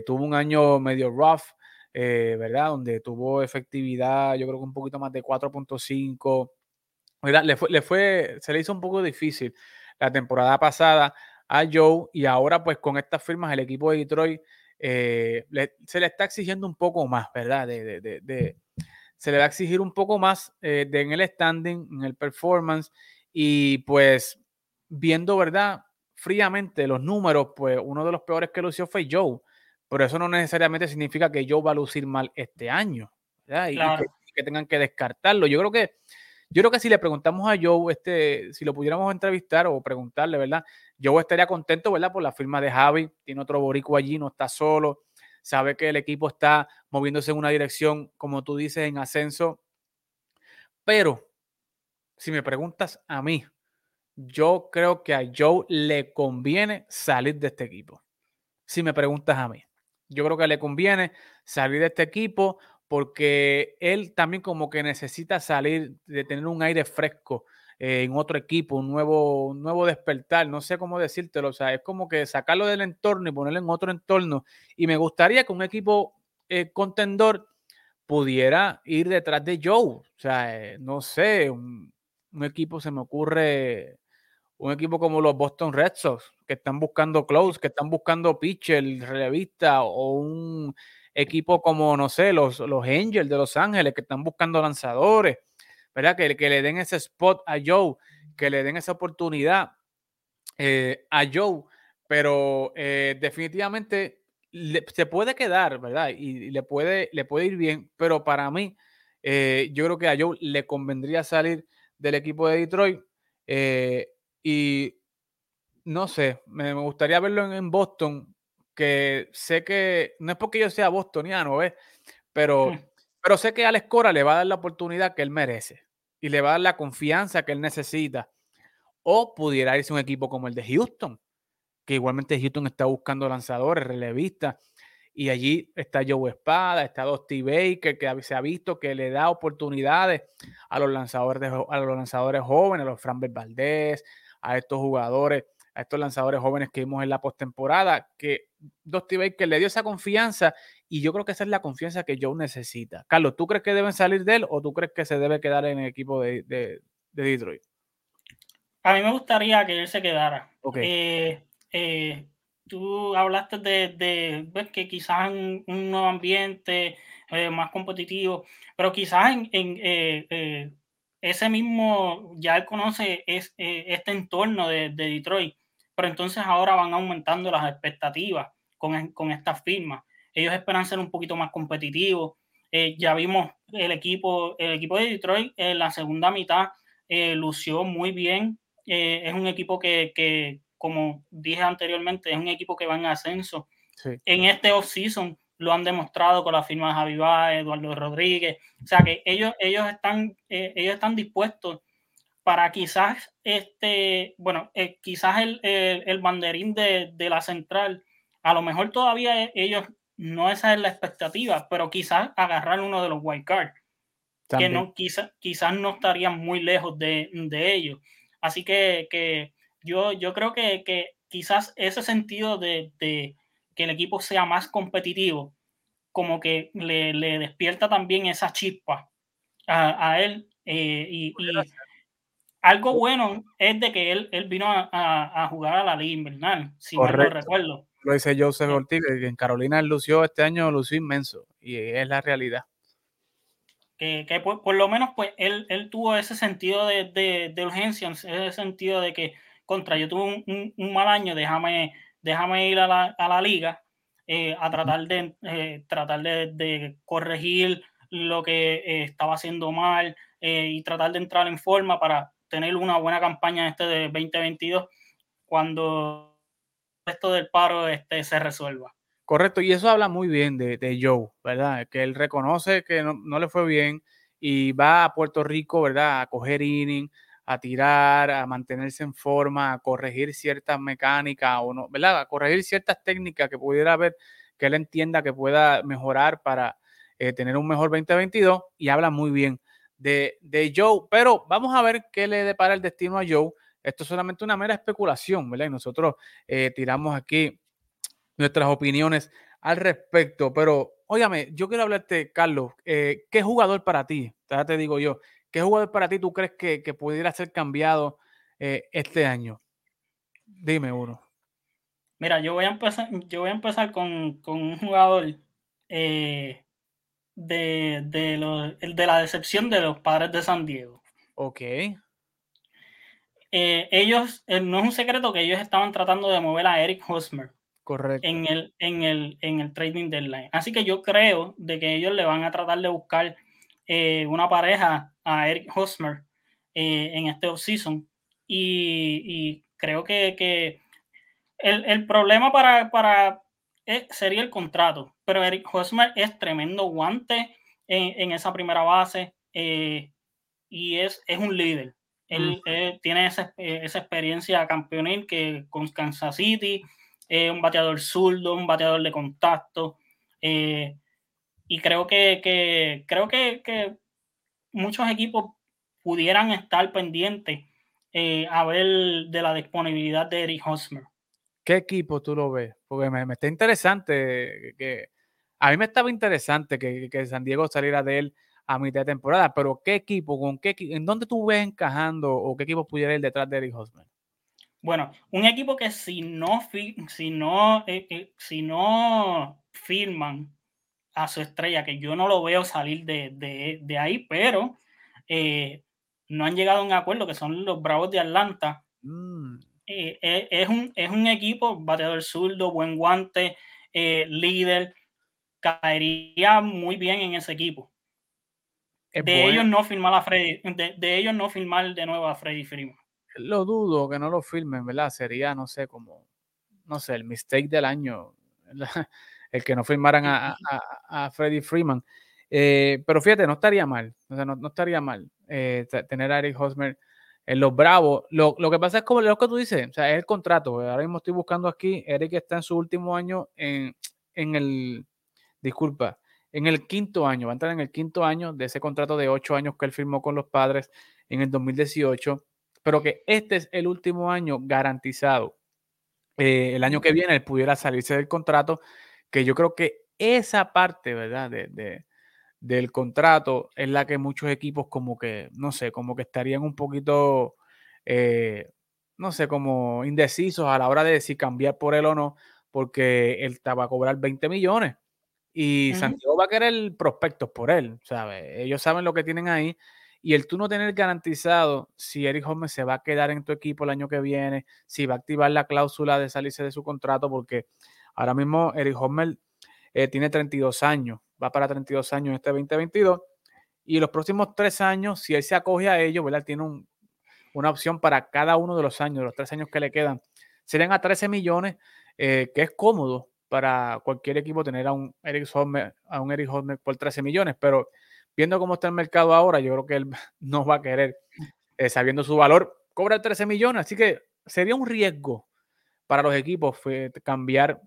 tuvo un año medio rough, ¿verdad? Donde tuvo efectividad, yo creo que un poquito más de 4.5. Le le fue, se le hizo un poco difícil la temporada pasada a Joe y ahora pues con estas firmas el equipo de Detroit eh, se le está exigiendo un poco más, ¿verdad? De, se le va a exigir un poco más eh, en el standing, en el performance y pues viendo, ¿verdad? fríamente los números, pues uno de los peores que lució fue Joe, pero eso no necesariamente significa que Joe va a lucir mal este año, Y, que, tengan que descartarlo. Yo creo que yo creo que si le preguntamos a Joe, este, si lo pudiéramos entrevistar o preguntarle, ¿verdad? Joe estaría contento, ¿verdad? Por la firma de Javi, tiene otro borico allí, no está solo, sabe que el equipo está moviéndose en una dirección, como tú dices, en ascenso. Pero, si me preguntas a mí, yo creo que a Joe le conviene salir de este equipo. Si me preguntas a mí, yo creo que le conviene salir de este equipo porque él también como que necesita salir de tener un aire fresco en otro equipo, un nuevo, nuevo despertar, no sé cómo decírtelo, o sea, es como que sacarlo del entorno y ponerlo en otro entorno. Y me gustaría que un equipo eh, contendor pudiera ir detrás de Joe, o sea, eh, no sé, un, equipo se me ocurre, un equipo como los Boston Red Sox, que están buscando close, que están buscando pitcher, revista, o un equipo como, no sé, los, los Angels de Los Ángeles, que están buscando lanzadores. ¿Verdad? Que, que le den ese spot a Joe, que le den esa oportunidad eh, a Joe, pero eh, definitivamente se puede quedar, ¿verdad? Y, le, puede, le puede ir bien, pero para mí, eh, yo creo que a Joe le convendría salir del equipo de Detroit y no sé, me, gustaría verlo en, Boston, que sé que no es porque yo sea bostoniano, ¿ves? Pero, hmm. pero sé que Alex Cora le va a dar la oportunidad que él merece y le va a dar la confianza que él necesita. O pudiera irse un equipo como el de Houston, que igualmente Houston está buscando lanzadores, relevistas, y allí está Joe Espada, está Dusty Baker, que se ha visto que le da oportunidades a los lanzadores, a los lanzadores jóvenes, a los Fran Valdés, a estos jugadores, a estos lanzadores jóvenes que vimos en la postemporada, que Dusty Baker le dio esa confianza y yo creo que esa es la confianza que Joe necesita. Carlos, ¿tú crees que deben salir de él o tú crees que se debe quedar en el equipo de, Detroit? A mí me gustaría que él se quedara. Eh, eh, tú hablaste de, pues, que quizás en un nuevo ambiente eh, más competitivo, pero quizás en, ese mismo, ya él conoce es, este entorno de, Detroit, pero entonces ahora van aumentando las expectativas con, con estas firmas. Ellos esperan ser un poquito más competitivos. Eh, ya vimos el equipo, el equipo de Detroit en la segunda mitad eh, lució muy bien. Eh, es un equipo que, como dije anteriormente, es un equipo que va en ascenso. En este off-season lo han demostrado con la firma de Javi Eduardo Rodríguez. O sea que ellos, ellos, están, ellos están dispuestos para quizás, este, bueno, quizás el, el, banderín de, de, la central, a lo mejor todavía ellos no esa es la expectativa, pero quizás agarrar uno de los wild cards, que no, quizás quizás no estarían muy lejos de, de ellos. Así que, que, yo, yo creo que, que quizás ese sentido de, de, que el equipo sea más competitivo, como que le, le despierta también esa chispa a, a él. Eh, y, algo bueno es de que él, él vino a, a, jugar a la liga invernal, si no lo recuerdo. Lo dice Joseph Ortiz, que en Carolina lució este año, lució inmenso, y es la realidad. Que, por, lo menos pues él, él tuvo ese sentido de, de, urgencia, ese sentido de que contra yo tuve un, mal año, déjame, déjame ir a la, a la liga eh, a tratar de eh, tratar de, corregir lo que eh, estaba haciendo mal y tratar de entrar en forma para tener una buena campaña este de 2022 cuando esto del paro este, se resuelva. Correcto, y eso habla muy bien de, Joe, ¿verdad? Que él reconoce que no, le fue bien y va a Puerto Rico, ¿verdad? A coger inning, a tirar, a mantenerse en forma, a corregir ciertas mecánicas o no, ¿verdad? A corregir ciertas técnicas que pudiera haber, que él entienda que pueda mejorar para eh, tener un mejor 2022 y habla muy bien de, Joe. Pero vamos a ver qué le depara el destino a Joe esto es solamente una mera especulación, ¿verdad? Y nosotros eh, tiramos aquí nuestras opiniones al respecto. Pero, óyame, yo quiero hablarte, Carlos, eh, ¿qué jugador para ti? Ya te digo yo, ¿qué jugador para ti tú crees que, pudiera ser cambiado eh, este año? Dime uno. Mira, yo voy a empezar, yo voy a empezar con, un jugador de, de, de la decepción de los padres de San Diego. Ok. eh, ellos, eh, no es un secreto que ellos estaban tratando de mover a Eric Hosmer Correcto. en el, en el, en el trading deadline. Así que yo creo de que ellos le van a tratar de buscar eh, una pareja a Eric Hosmer en este offseason. Y, y creo que, que el, el, problema para, para sería el contrato, pero Eric Hosmer es tremendo guante en, en esa primera base y es, es un líder. Él, tiene esa, esa, experiencia campeonil que con Kansas City, es un bateador zurdo, un bateador de contacto. Eh, y creo que, que creo que, que, muchos equipos pudieran estar pendientes eh, a ver de la disponibilidad de Eric Hosmer. ¿Qué equipo tú lo ves? Porque me, me está interesante que a mí me estaba interesante que, que San Diego saliera de él a mitad de temporada, pero ¿qué equipo, con qué, en dónde tú ves encajando o qué equipo pudiera ir detrás de Eric Hosmer? Bueno, un equipo que si no, si no, eh, eh, si no firman a su estrella, que yo no lo veo salir de, de, de ahí, pero eh, no han llegado a un acuerdo, que son los Bravos de Atlanta. Mm. Es, un, es un equipo, bateador zurdo, buen guante, líder, caería muy bien en ese equipo de ellos no firmar a Freddy, de, ellos no firmar de nuevo a Freddy Freeman. Lo dudo que no lo firmen, ¿verdad? Sería, no sé, como, no sé, el mistake del año, el que no firmaran a, a, Freddy Freeman. Eh, pero fíjate, no estaría mal, o sea, no, no estaría mal eh, tener a Eric Hosmer en los Bravos. Lo, lo, que pasa es como lo que tú dices, o sea, es el contrato. Ahora mismo estoy buscando aquí, Eric está en su último año en, en el, disculpa, en el quinto año, va a entrar en el quinto año de ese contrato de ocho años que él firmó con los padres en el 2018, pero que este es el último año garantizado. Eh, el año que viene él pudiera salirse del contrato, que yo creo que esa parte, ¿verdad? De, del contrato es la que muchos equipos como que, no sé, como que estarían un poquito, eh, no sé, como indecisos a la hora de si cambiar por él o no, porque él va a cobrar 20 millones y Santiago va a querer prospectos por él, ¿sabes? Ellos saben lo que tienen ahí. Y el tú no tener garantizado si Eric Holmes se va a quedar en tu equipo el año que viene, si va a activar la cláusula de salirse de su contrato, porque ahora mismo Eric Holmes eh, tiene 32 años, va para 32 años este 2022. Y los próximos tres años, si él se acoge a ellos, ¿verdad? Tiene una opción para cada uno de los años, los tres años que le quedan. Serían a 13 millones, eh, que es cómodo para cualquier equipo tener a un Eric a un Eric por 13 millones, pero viendo cómo está el mercado ahora, yo creo que él no va a querer, eh, sabiendo su valor, cobrar 13 millones, así que sería un riesgo para los equipos cambiar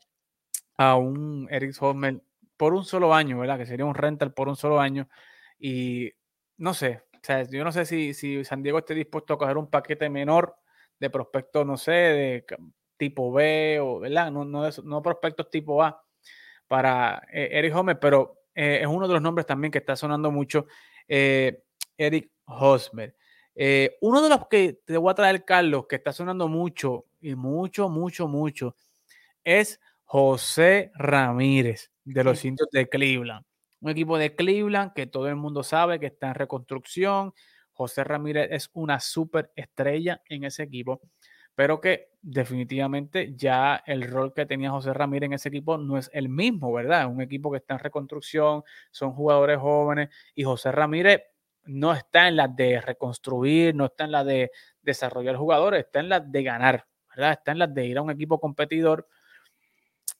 a un Eric Hosmer por un solo año, ¿verdad? Que sería un rental por un solo año y no sé, o sea, yo no sé si, si San Diego esté dispuesto a coger un paquete menor de prospectos, no sé, de tipo B o, ¿verdad? No, no, prospectos tipo A para eh, Eric Hosmer, pero eh, es uno de los nombres también que está sonando mucho, eh, Eric Hosmer. uno de los que te voy a traer, Carlos, que está sonando mucho y mucho, mucho, mucho, es José Ramírez de los indios de Cleveland. Un equipo de Cleveland que todo el mundo sabe que está en reconstrucción. José Ramírez es una super estrella en ese equipo pero que definitivamente ya el rol que tenía José Ramírez en ese equipo no es el mismo, ¿verdad? Es un equipo que está en reconstrucción, son jugadores jóvenes y José Ramírez no está en la de reconstruir, no está en la de desarrollar jugadores, está en la de ganar, ¿verdad? Está en la de ir a un equipo competidor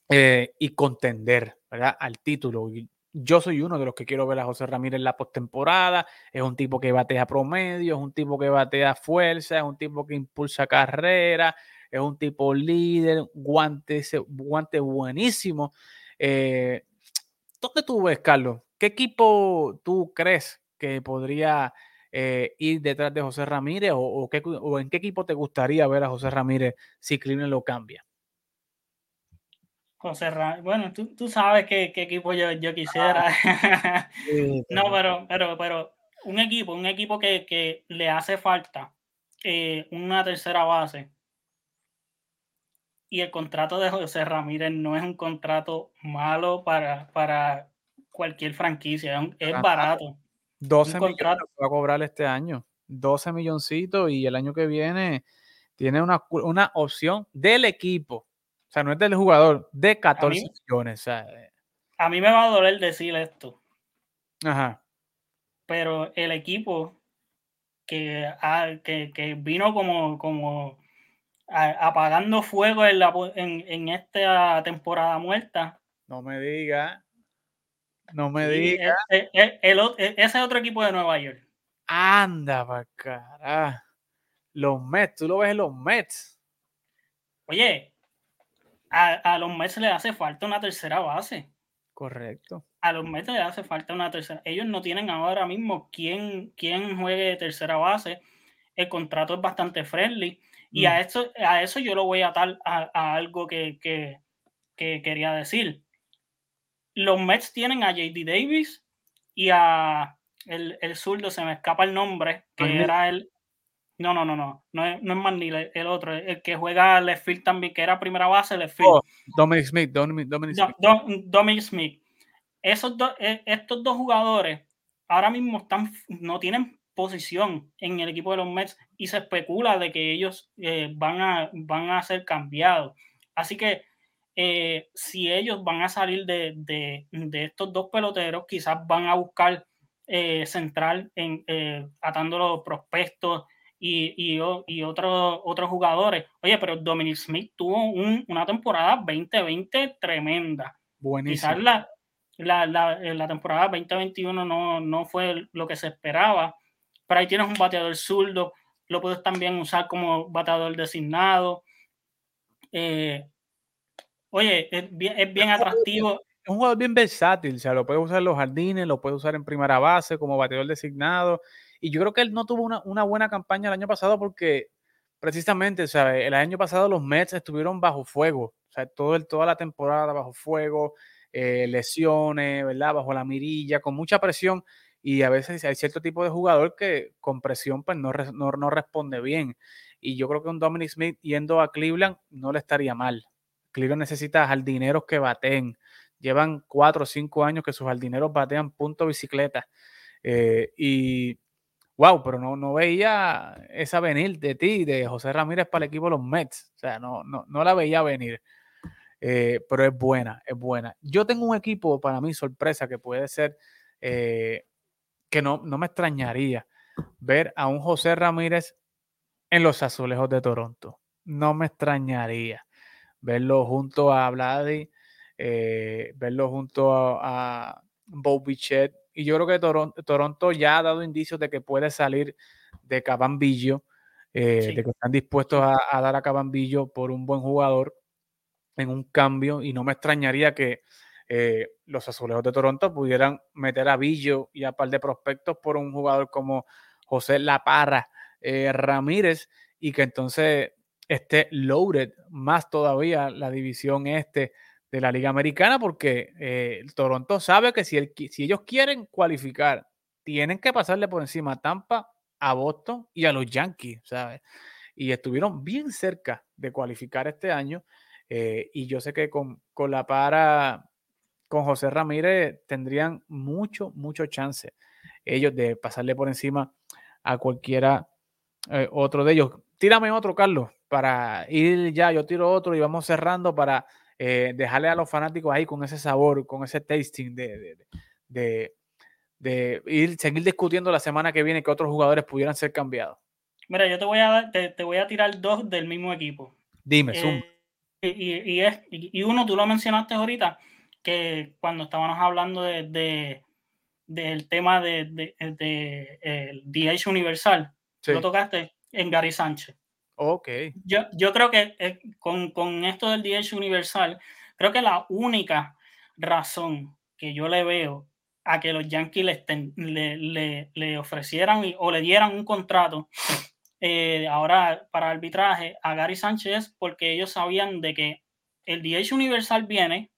eh, y contender. Al título. Yo soy uno de los que quiero ver a José Ramírez en la postemporada. Es un tipo que batea promedio, es un tipo que batea fuerza, es un tipo que impulsa carrera, es un tipo líder, guante, guante buenísimo. Eh, ¿Dónde tú ves, Carlos? ¿Qué equipo tú crees que podría eh, ir detrás de José Ramírez o, o, en qué equipo te gustaría ver a José Ramírez si Cleveland lo cambia? José Ramírez, bueno, tú, tú sabes qué, qué, equipo yo, yo quisiera. Ah, no, pero, pero, pero un equipo, un equipo que, que le hace falta eh, una tercera base. Y el contrato de José Ramírez no es un contrato malo para, para cualquier franquicia, es, barato. 12 millones va a cobrar este año, 12 milloncitos y el año que viene tiene una, una opción del equipo. O sea, no es del jugador, de 14 millones. O sea, eh. a mí me va a doler decir esto. Ajá. Pero el equipo que, que, que vino como, como apagando fuego en, la, en, en, esta temporada muerta. No me diga. No me diga. E, e, el, e, ese otro equipo de Nueva York. Anda, para cara. Los Mets, tú lo ves en los Mets. Oye, a, a los Mets le hace falta una tercera base. Correcto. A los Mets le hace falta una tercera. Ellos no tienen ahora mismo quién, quién juegue de tercera base. El contrato es bastante friendly. Y a, mm. eso, a eso yo lo voy a atar a, algo que, que, que, quería decir. Los Mets tienen a JD Davis y a el, el zurdo, se me escapa el nombre, que era el. No, no, no, no, no es, no es el otro, el que juega left field también, que era primera base left field. Oh, Dominic Smith, Dominic, Smith. Dominic Smith. Esos e, estos dos jugadores ahora mismo están, no tienen posición en el equipo de los Mets y se especula de que ellos eh, van, a, van a ser cambiados. Así que eh, si ellos van a salir de, de, de, estos dos peloteros, quizás van a buscar eh, central en, atando los prospectos y, y, y otros, otros jugadores. Oye, pero Dominic Smith tuvo una temporada 2020 tremenda. Quizás la, la, la, la temporada 2021 no, no fue lo que se esperaba pero ahí tienes un bateador zurdo, lo puedes también usar como bateador designado. Eh, oye, es bien, atractivo. Es un jugador bien versátil, o sea, lo puedes usar en los jardines, lo puedes usar en primera base como bateador designado. Y yo creo que él no tuvo una, buena campaña el año pasado porque precisamente, sea, el año pasado los Mets estuvieron bajo fuego, o sea, todo toda la temporada bajo fuego, eh, lesiones, ¿verdad? Bajo la mirilla, con mucha presión y a veces hay cierto tipo de jugador que con presión pues no, no, responde bien. Y yo creo que un Dominic Smith yendo a Cleveland no le estaría mal. Cleveland necesita jardineros que baten. Llevan cuatro o cinco años que sus jardineros batean punto bicicleta. Eh, y wow, pero no, no veía esa venir de ti, de José Ramírez para el equipo de los Mets. O sea, no, no, no la veía venir. Eh, pero es buena, es buena. Yo tengo un equipo para mí sorpresa que puede ser eh, que no, no me extrañaría ver a un José Ramírez en los azulejos de Toronto. No me extrañaría verlo junto a Vladi, eh, verlo junto a, a Bo Bichette. Y yo creo que Toronto, Toronto, ya ha dado indicios de que puede salir de Cabambillo, eh, de que están dispuestos a, dar a Cabambillo por un buen jugador en un cambio. Y no me extrañaría que eh, los azulejos de Toronto pudieran meter a Billo y a par de prospectos por un jugador como José Laparra eh, Ramírez y que entonces esté loaded más todavía la división este de la Liga Americana porque eh, Toronto sabe que si, si ellos quieren cualificar, tienen que pasarle por encima a Tampa, a Boston y a los Yankees, ¿sabes? Y estuvieron bien cerca de cualificar este año. y yo sé que con, con la para con José Ramírez tendrían mucho, mucho chance ellos de pasarle por encima a cualquiera eh, otro de ellos. Tírame otro, Carlos, para ir ya, yo tiro otro y vamos cerrando para eh, dejarle a los fanáticos ahí con ese sabor, con ese tasting de, de, de, ir, seguir discutiendo la semana que viene que otros jugadores pudieran ser cambiados. Mira, yo te voy a, te, te voy a tirar dos del mismo equipo. Dime, eh, Y, y, es, y uno, tú lo mencionaste ahorita, que cuando estábamos hablando de, del tema de, de, de el DH universal, lo tocaste en Gary Sánchez. Ok. Yo, yo creo que eh, con, con, esto del DH universal, creo que la única razón que yo le veo a que los Yankees le, le, le, ofrecieran o le dieran un contrato eh, ahora para arbitraje a Gary Sánchez porque ellos sabían de que el DH universal viene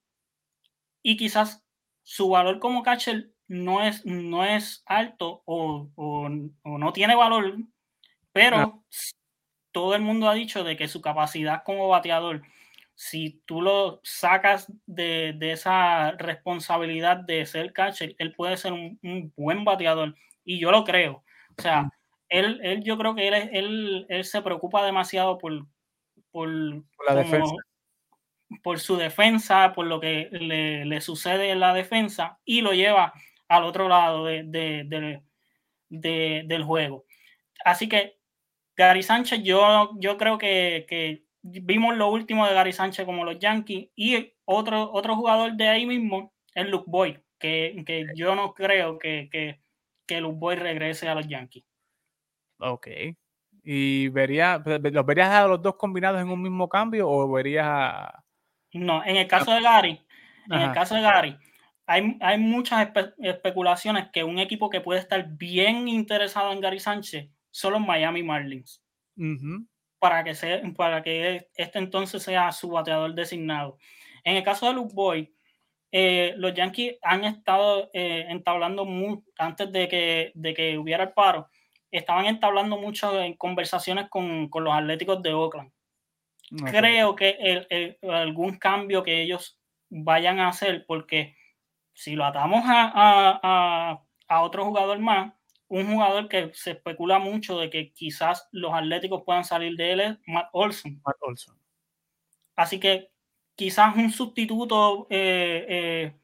y quizás su valor como catcher no es, no es alto o, o, no tiene valor, pero todo el mundo ha dicho de que su capacidad como bateador, si tú lo sacas de, de esa responsabilidad de ser catcher, él puede ser un, buen bateador y yo lo creo. O sea, él, él, yo creo que él, él, él se preocupa demasiado por, por, la defensa. por su defensa, por lo que le, le, sucede en la defensa y lo lleva al otro lado de, de, del juego. Así que Gary Sánchez, yo, yo creo que, que, vimos lo último de Gary Sánchez como los Yankees y otro, otro jugador de ahí mismo es Luke Boy, que, que yo no creo que, que, que Luke Boy regrese a los Yankees. Ok. ¿Y vería, los verías a los dos combinados en un mismo cambio o verías a... No, en el caso de Gary, en el caso de Gary, hay, hay muchas especulaciones que un equipo que puede estar bien interesado en Gary Sánchez son los Miami Marlins. para, que sea, para que este entonces sea su bateador designado. En el caso de Luke Boy, eh, los Yankees han estado eh, entablando, antes de que, de que hubiera el paro, estaban entablando mucho en conversaciones con, con los Atléticos de Oakland. Creo que el, algún cambio que ellos vayan a hacer, porque si lo atamos a, a, a, otro jugador más, un jugador que se especula mucho de que quizás los Atléticos puedan salir de él es Matt Olson. Matt Olson. Así que quizás un sustituto eh, eh,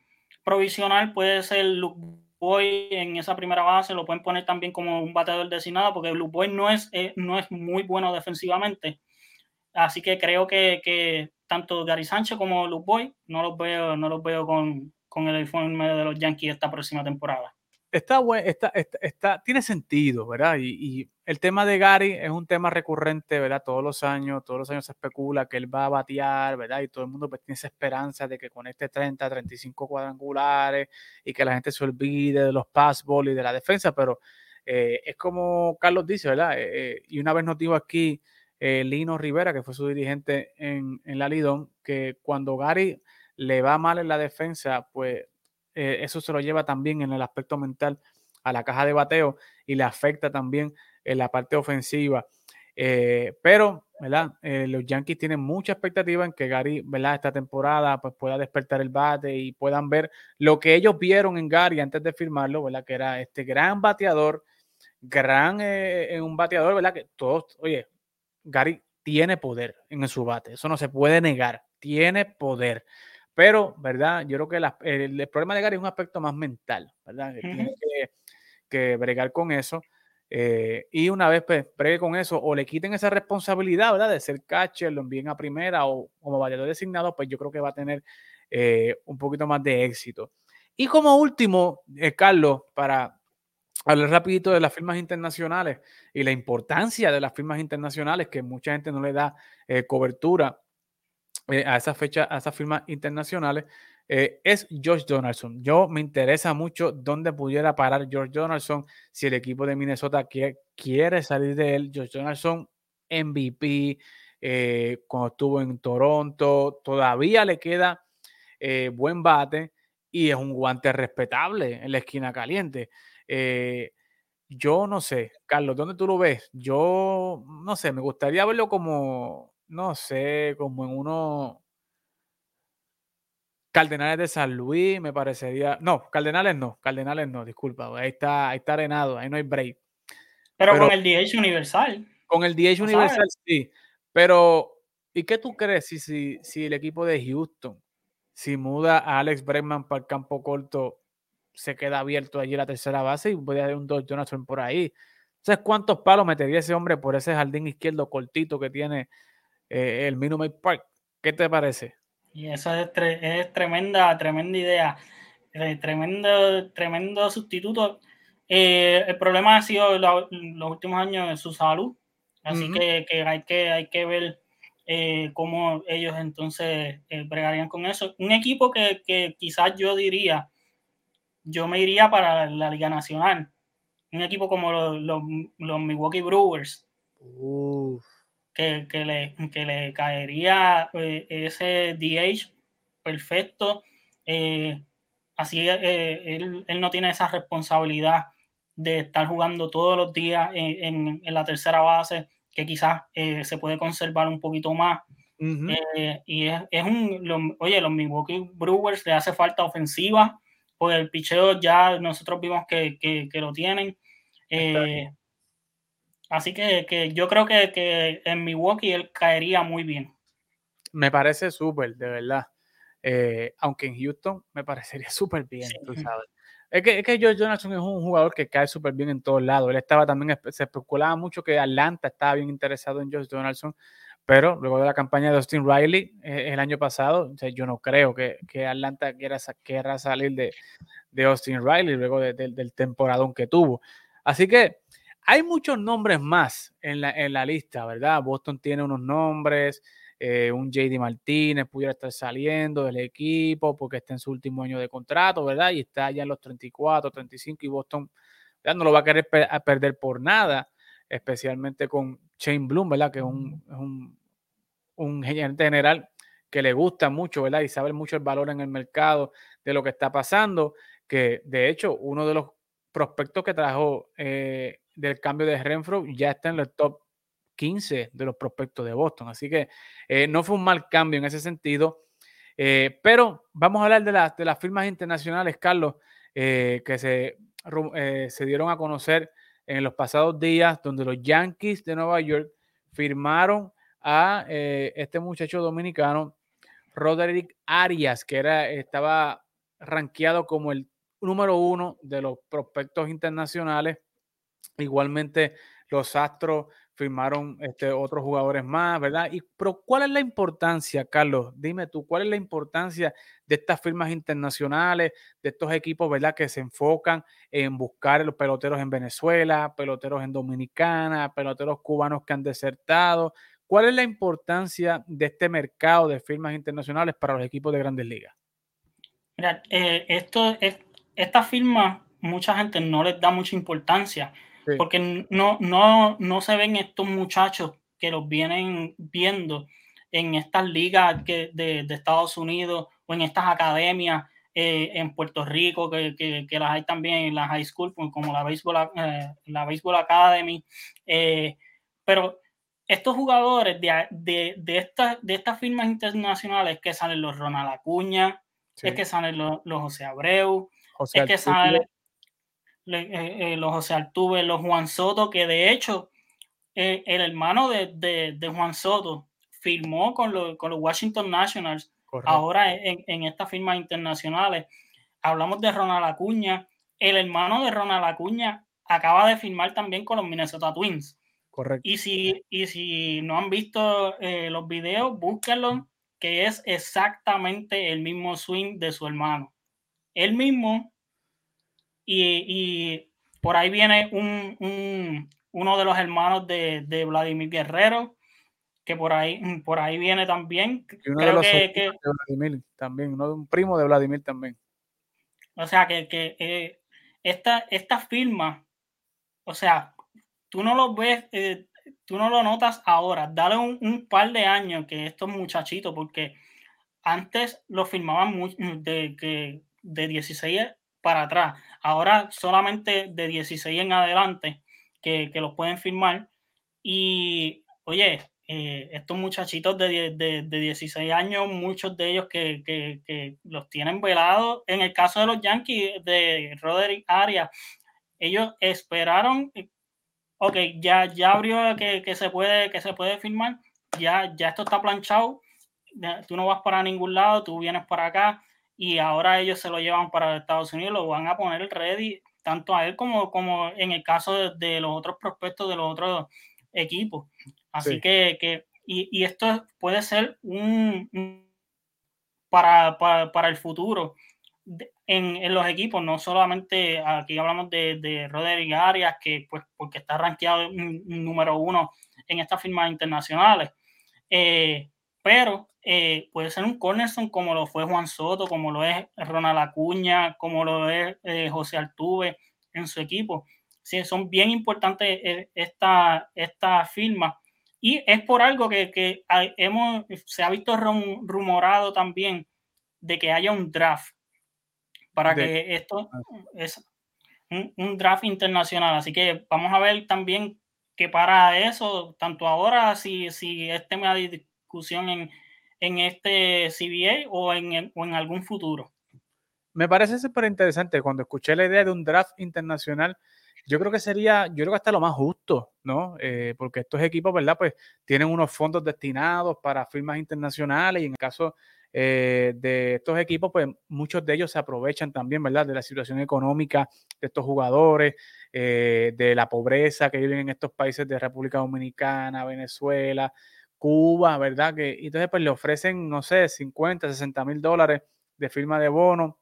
provisional puede ser Luke Boy en esa primera base, lo pueden poner también como un bateador designado, porque Luke Boy no es, eh, no es muy bueno defensivamente. Así que creo que, que, tanto Gary Sánchez como Luke Boy no los veo, no los veo con, con el informe de los Yankees esta próxima temporada. Está bueno, está, está, tiene sentido, ¿verdad? Y, el tema de Gary es un tema recurrente, ¿verdad? Todos los años, todos los años se especula que él va a batear, ¿verdad? Y todo el mundo pues, tiene esa esperanza de que con este 30, 35 cuadrangulares y que la gente se olvide de los passballs y de la defensa, pero eh, es como Carlos dice, ¿verdad? Eh, eh, y una vez nos dijo aquí Lino Rivera, que fue su dirigente en, en la Lidón, que cuando Gary le va mal en la defensa, pues eh, eso se lo lleva también en el aspecto mental a la caja de bateo y le afecta también en la parte ofensiva. Eh, pero, ¿verdad? Eh, los Yankees tienen mucha expectativa en que Gary, ¿verdad? Esta temporada pues, pueda despertar el bate y puedan ver lo que ellos vieron en Gary antes de firmarlo, ¿verdad? Que era este gran bateador, gran un bateador, ¿verdad? Que todos, oye, Gary tiene poder en su bate, eso no se puede negar, tiene poder. Pero, ¿verdad? Yo creo que el, problema de Gary es un aspecto más mental, ¿verdad? Que Tiene que, bregar con eso. Eh, y una vez pues, bregue con eso, o le quiten esa responsabilidad, ¿verdad? De ser catcher, lo envíen a primera o como bateador designado, pues yo creo que va a tener eh, un poquito más de éxito. Y como último, eh, Carlos, para hablar rapidito de las firmas internacionales y la importancia de las firmas internacionales, que mucha gente no le da cobertura eh, a esa fecha, a esas firmas internacionales, eh, es George Donaldson. Yo me interesa mucho dónde pudiera parar George Donaldson si el equipo de Minnesota quiere salir de él. George Donaldson, MVP, eh, cuando estuvo en Toronto, todavía le queda buen bate y es un guante respetable en la esquina caliente. yo no sé, Carlos, ¿dónde tú lo ves? Yo no sé, me gustaría verlo como no sé, como en uno. Cardenales de San Luis, me parecería. No, Cardenales no, Cardenales no, disculpa. Ahí está, ahí está arenado, ahí no hay break. Pero, con el DH Universal. Con el DH Universal, sí. Pero, ¿y qué tú crees si, si, si el equipo de Houston, si muda a Alex Bregman para el campo corto, se queda abierto allí la tercera base y puede haber un Dos Jonathan por ahí? ¿Sabes cuántos palos metería ese hombre por ese jardín izquierdo cortito que tiene eh, el Minute Park. ¿Qué te parece? Y eso es, es tremenda, tremenda idea. Eh, tremendo, tremendo sustituto. Eh, el problema ha sido los últimos años de su salud. Así que, que, hay que hay que ver cómo ellos entonces bregarían con eso. Un equipo que, que, quizás yo diría, yo me iría para la Liga Nacional. Un equipo como los, los, los Milwaukee Brewers. Uf que, le, que le caería eh, ese DH perfecto. Eh, así eh, él, él, no tiene esa responsabilidad de estar jugando todos los días en, en, la tercera base, que quizás se puede conservar un poquito más. y es, es un, oye, los Milwaukee Brewers le hace falta ofensiva, pues el picheo ya nosotros vimos que, que, que lo tienen. Así que, que yo creo que, que, en Milwaukee él caería muy bien. Me parece súper, de verdad. Eh, aunque en Houston me parecería súper bien, sí. tú sabes. Es que, es que George Donaldson es un jugador que cae súper bien en todos lados. Él estaba también, se especulaba mucho que Atlanta estaba bien interesado en George Donaldson, pero luego de la campaña de Austin Riley eh, el año pasado, o sea, yo no creo que, que Atlanta quiera, quiera salir de, de, Austin Riley luego de, de, del temporadón que tuvo. Así que hay muchos nombres más en la, en la lista, ¿verdad? Boston tiene unos nombres, eh, un JD Martínez pudiera estar saliendo del equipo porque está en su último año de contrato, ¿verdad? Y está ya en los 34, 35 y Boston ya no lo va a querer per a perder por nada, especialmente con Shane Bloom, ¿verdad? Que es un, un, un gerente general que le gusta mucho, ¿verdad? Y sabe mucho el valor en el mercado de lo que está pasando, que de hecho uno de los prospectos que trajo eh, del cambio de Renfro ya está en el top 15 de los prospectos de Boston. Así que eh, no fue un mal cambio en ese sentido. Eh, pero vamos a hablar de, la, de, las firmas internacionales, Carlos, eh, que se, se, dieron a conocer en los pasados días, donde los Yankees de Nueva York firmaron a este muchacho dominicano, Roderick Arias, que era, estaba rankeado como el número uno de los prospectos internacionales. Igualmente, los Astros firmaron este, otros jugadores más, ¿verdad? Y, pero ¿cuál es la importancia, Carlos? Dime tú, ¿cuál es la importancia de estas firmas internacionales, de estos equipos, ¿verdad? Que se enfocan en buscar los peloteros en Venezuela, peloteros en Dominicana, peloteros cubanos que han desertado. ¿Cuál es la importancia de este mercado de firmas internacionales para los equipos de grandes ligas? Mira, eh, esto es, esta firma, mucha gente no les da mucha importancia Sí. Porque no, no, no se ven estos muchachos que los vienen viendo en estas ligas que, de, de, Estados Unidos o en estas academias eh, en Puerto Rico, que, que, que, las hay también en la high school, como la Baseball, eh, la baseball Academy. Eh, pero estos jugadores de, de, de, esta, de estas firmas internacionales que salen los Ronald Acuña, sí. es que salen los, los José Abreu, José es que salen eh, eh, los José Altuve, los Juan Soto, que de hecho eh, el hermano de, de, de, Juan Soto firmó con, lo, con los Washington Nationals, Correcto. ahora en, en, estas firmas internacionales. Hablamos de Ronald Acuña, el hermano de Ronald Acuña acaba de firmar también con los Minnesota Twins. Correcto. Y si, y si no han visto eh, los videos, búsquenlo, que es exactamente el mismo swing de su hermano. Él mismo y, y por ahí viene un, un, uno de los hermanos de, de, Vladimir Guerrero, que por ahí, por ahí viene también. Y uno Creo de los que, que, de Vladimir también, uno de un primo de Vladimir también. O sea, que, que eh, esta, esta firma, o sea, tú no lo ves, eh, tú no lo notas ahora, dale un, un, par de años que estos muchachitos, porque antes lo firmaban de, que de 16 para atrás. Ahora solamente de 16 en adelante que, que los pueden firmar. Y oye, eh, estos muchachitos de, de, de, 16 años, muchos de ellos que, que, que, los tienen velados. En el caso de los Yankees de Roderick Arias, ellos esperaron, ok, ya, ya abrió que, que, se puede, que se puede firmar, ya, ya esto está planchado, tú no vas para ningún lado, tú vienes para acá y ahora ellos se lo llevan para Estados Unidos, lo van a poner ready tanto a él como, como en el caso de, de los otros prospectos de los otros equipos. Así sí. que, que y, y, esto puede ser un, un para, para, para, el futuro en, en, los equipos, no solamente aquí hablamos de, de Roderick Arias, que pues porque está rankeado número uno en estas firmas internacionales, eh, pero eh, puede ser un cornerstone como lo fue Juan Soto, como lo es Ronald Acuña, como lo es eh, José Altuve en su equipo. Sí, son bien importantes eh, esta, esta firma. Y es por algo que, que hay, hemos, se ha visto rum, rumorado también de que haya un draft para de, que esto es un, un, draft internacional. Así que vamos a ver también que para eso, tanto ahora, si, si es tema de discusión en, en este CBA o en, o en algún futuro. Me parece súper interesante cuando escuché la idea de un draft internacional yo creo que sería, yo creo que hasta lo más justo, ¿no? Eh, porque estos equipos, ¿verdad? Pues tienen unos fondos destinados para firmas internacionales y en el caso eh, de estos equipos, pues muchos de ellos se aprovechan también, ¿verdad? De la situación económica de estos jugadores, eh, de la pobreza que viven en estos países de República Dominicana, Venezuela, Cuba, ¿verdad? Que y entonces pues le ofrecen, no sé, 50, 60 mil dólares de firma de bono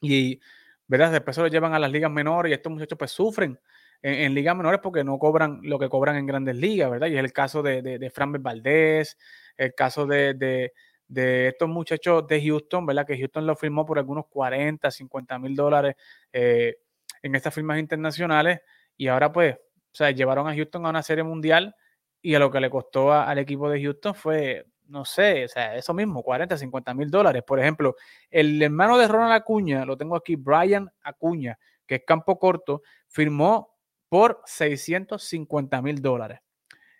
y, ¿verdad? Después se lo llevan a las ligas menores y estos muchachos pues sufren en, ligas menores porque no cobran lo que cobran en grandes ligas, ¿verdad? Y es el caso de, de, Fran Valdés, el caso de, de de estos muchachos de Houston, ¿verdad? Que Houston lo firmó por algunos 40, 50 mil dólares eh, en estas firmas internacionales y ahora pues, o sea, llevaron a Houston a una serie mundial y a lo que le costó al equipo de Houston fue, no sé, o sea, eso mismo, 40, 50 mil dólares. Por ejemplo, el hermano de Ronald Acuña, lo tengo aquí, Brian Acuña, que es campo corto, firmó por 650 mil dólares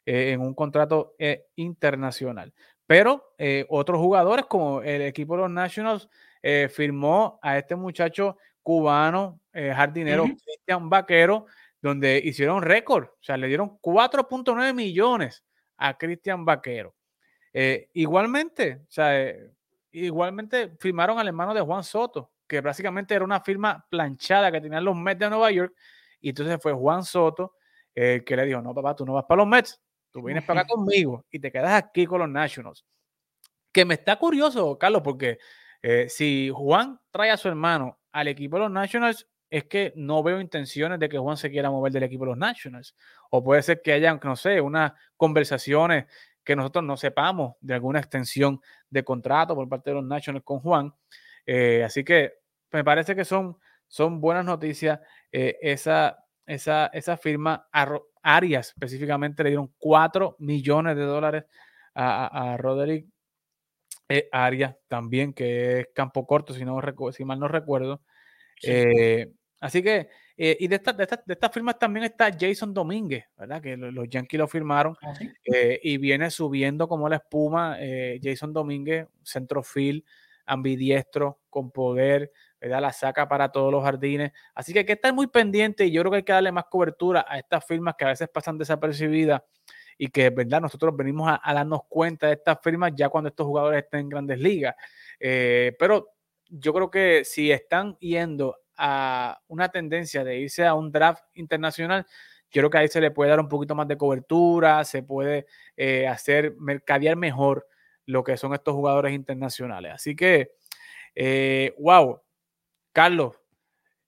eh, en un contrato eh, internacional. Pero eh, otros jugadores, como el equipo de los Nationals, eh, firmó a este muchacho cubano, jardinero Cristian Vaquero, donde hicieron récord. O sea, le dieron 4.9 millones a Cristian Vaquero. igualmente, o sea, igualmente firmaron al hermano de Juan Soto, que básicamente era una firma planchada que tenían los Mets de Nueva York. Y entonces fue Juan Soto el que le dijo, no, papá, tú no vas para los Mets, Tú vienes para acá conmigo y te quedas aquí con los Nationals. Que me está curioso, Carlos, porque eh, si Juan trae a su hermano al equipo de los Nationals, es que no veo intenciones de que Juan se quiera mover del equipo de los Nationals. O puede ser que haya, no sé, unas conversaciones que nosotros no sepamos de alguna extensión de contrato por parte de los Nationals con Juan. Eh, así que me parece que son, son buenas noticias eh, esa, esa, esa firma Arias específicamente le dieron 4 millones de dólares a, Roderick eh, Arias también, que es campo corto, si, no, si mal no recuerdo. Eh, así que, eh, y de estas de, esta, de firmas también está Jason Domínguez, ¿verdad? Que los, Yankees lo firmaron ah, y viene subiendo como la espuma. Jason Domínguez, centrofield, ambidiestro, con poder, la saca para todos los jardines. Así que hay que estar muy pendiente y yo creo que hay que darle más cobertura a estas firmas que a veces pasan desapercibidas y que, ¿verdad? Nosotros venimos a, darnos cuenta de estas firmas ya cuando estos jugadores estén en grandes ligas. Eh, pero yo creo que si están yendo a una tendencia de irse a un draft internacional, yo creo que ahí se le puede dar un poquito más de cobertura, se puede eh, hacer mercadear mejor lo que son estos jugadores internacionales. Así que, eh, wow, Carlos,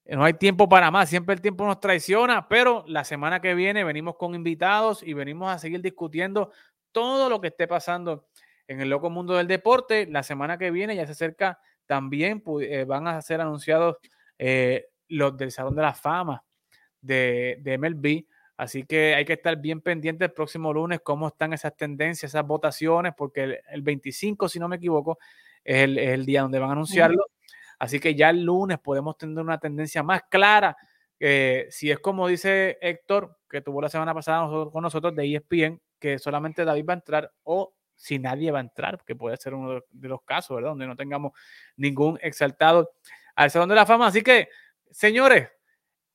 no hay tiempo para más, siempre el tiempo nos traiciona, pero la semana que viene venimos con invitados y venimos a seguir discutiendo todo lo que esté pasando en el loco mundo del deporte. La semana que viene ya se acerca también, eh, van a ser anunciados eh, los del Salón de la Fama de, de, MLB. Así que hay que estar bien pendiente el próximo lunes cómo están esas tendencias, esas votaciones, porque el, 25, si no me equivoco, es el, día donde van a anunciarlo. Así que ya el lunes podemos tener una tendencia más clara. si es como dice Héctor, que tuvo la semana pasada con nosotros de ESPN, que solamente David va a entrar o si nadie va a entrar, que puede ser uno de los casos, ¿verdad? Donde no tengamos ningún exaltado al Salón de la Fama. Así que, señores,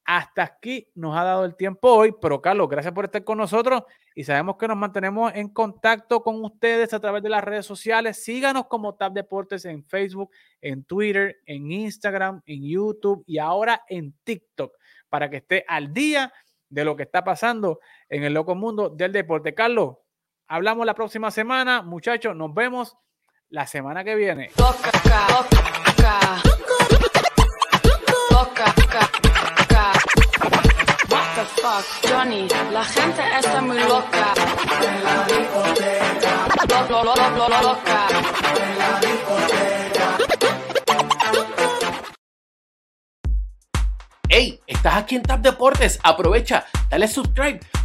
hasta aquí nos ha dado el tiempo hoy, pero Carlos, gracias por estar con nosotros y sabemos que nos mantenemos en contacto con ustedes a través de las redes sociales. Síganos como Tab Deportes en Facebook, en Twitter, en Instagram, en YouTube y ahora en TikTok para que esté al día de lo que está pasando en el loco mundo del deporte. Carlos, hablamos la próxima semana. Muchachos, nos vemos la semana que viene. Johnny, la gente está muy loca. En la discoteca. Lo, lo, lo, lo, loca. En la discoteca. Hey, estás aquí en Tap Deportes. Aprovecha, dale subscribe